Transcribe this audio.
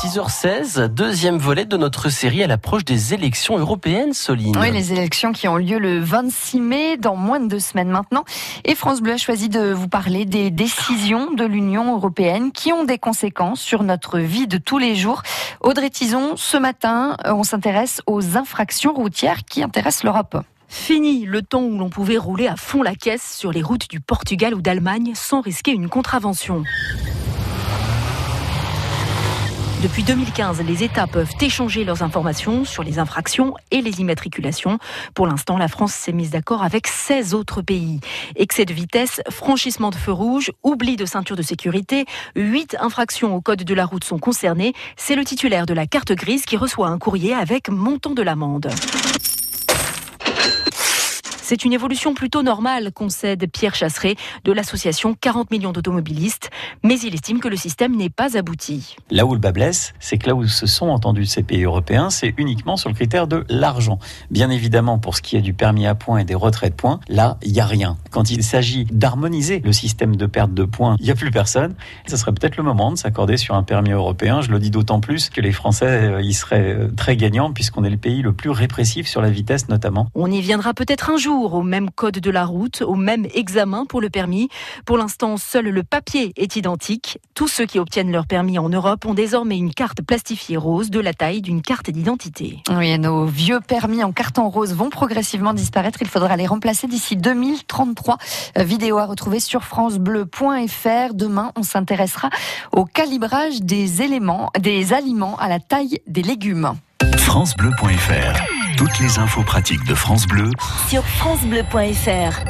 6h16, deuxième volet de notre série à l'approche des élections européennes, Soline. Oui, les élections qui ont lieu le 26 mai, dans moins de deux semaines maintenant. Et France Bleu a choisi de vous parler des décisions de l'Union européenne qui ont des conséquences sur notre vie de tous les jours. Audrey Tison, ce matin, on s'intéresse aux infractions routières qui intéressent l'Europe. Fini le temps où l'on pouvait rouler à fond la caisse sur les routes du Portugal ou d'Allemagne sans risquer une contravention. Depuis 2015, les États peuvent échanger leurs informations sur les infractions et les immatriculations. Pour l'instant, la France s'est mise d'accord avec 16 autres pays. Excès de vitesse, franchissement de feu rouge, oubli de ceinture de sécurité, 8 infractions au code de la route sont concernées. C'est le titulaire de la carte grise qui reçoit un courrier avec montant de l'amende. C'est une évolution plutôt normale, concède Pierre Chasseret de l'association 40 millions d'automobilistes, mais il estime que le système n'est pas abouti. Là où le bas blesse, c'est que là où se sont entendus ces pays européens, c'est uniquement sur le critère de l'argent. Bien évidemment, pour ce qui est du permis à points et des retraits de points, là, il n'y a rien. Quand il s'agit d'harmoniser le système de perte de points, il n'y a plus personne. Ce serait peut-être le moment de s'accorder sur un permis européen. Je le dis d'autant plus que les Français euh, y seraient euh, très gagnants puisqu'on est le pays le plus répressif sur la vitesse notamment. On y viendra peut-être un jour au même code de la route, au même examen pour le permis. Pour l'instant, seul le papier est identique. Tous ceux qui obtiennent leur permis en Europe ont désormais une carte plastifiée rose de la taille d'une carte d'identité. Oui, nos vieux permis en carton rose vont progressivement disparaître. Il faudra les remplacer d'ici 2033. Euh, vidéo à retrouver sur francebleu.fr. Demain, on s'intéressera au calibrage des éléments, des aliments à la taille des légumes. francebleu.fr toutes les infos pratiques de France Bleu sur francebleu.fr.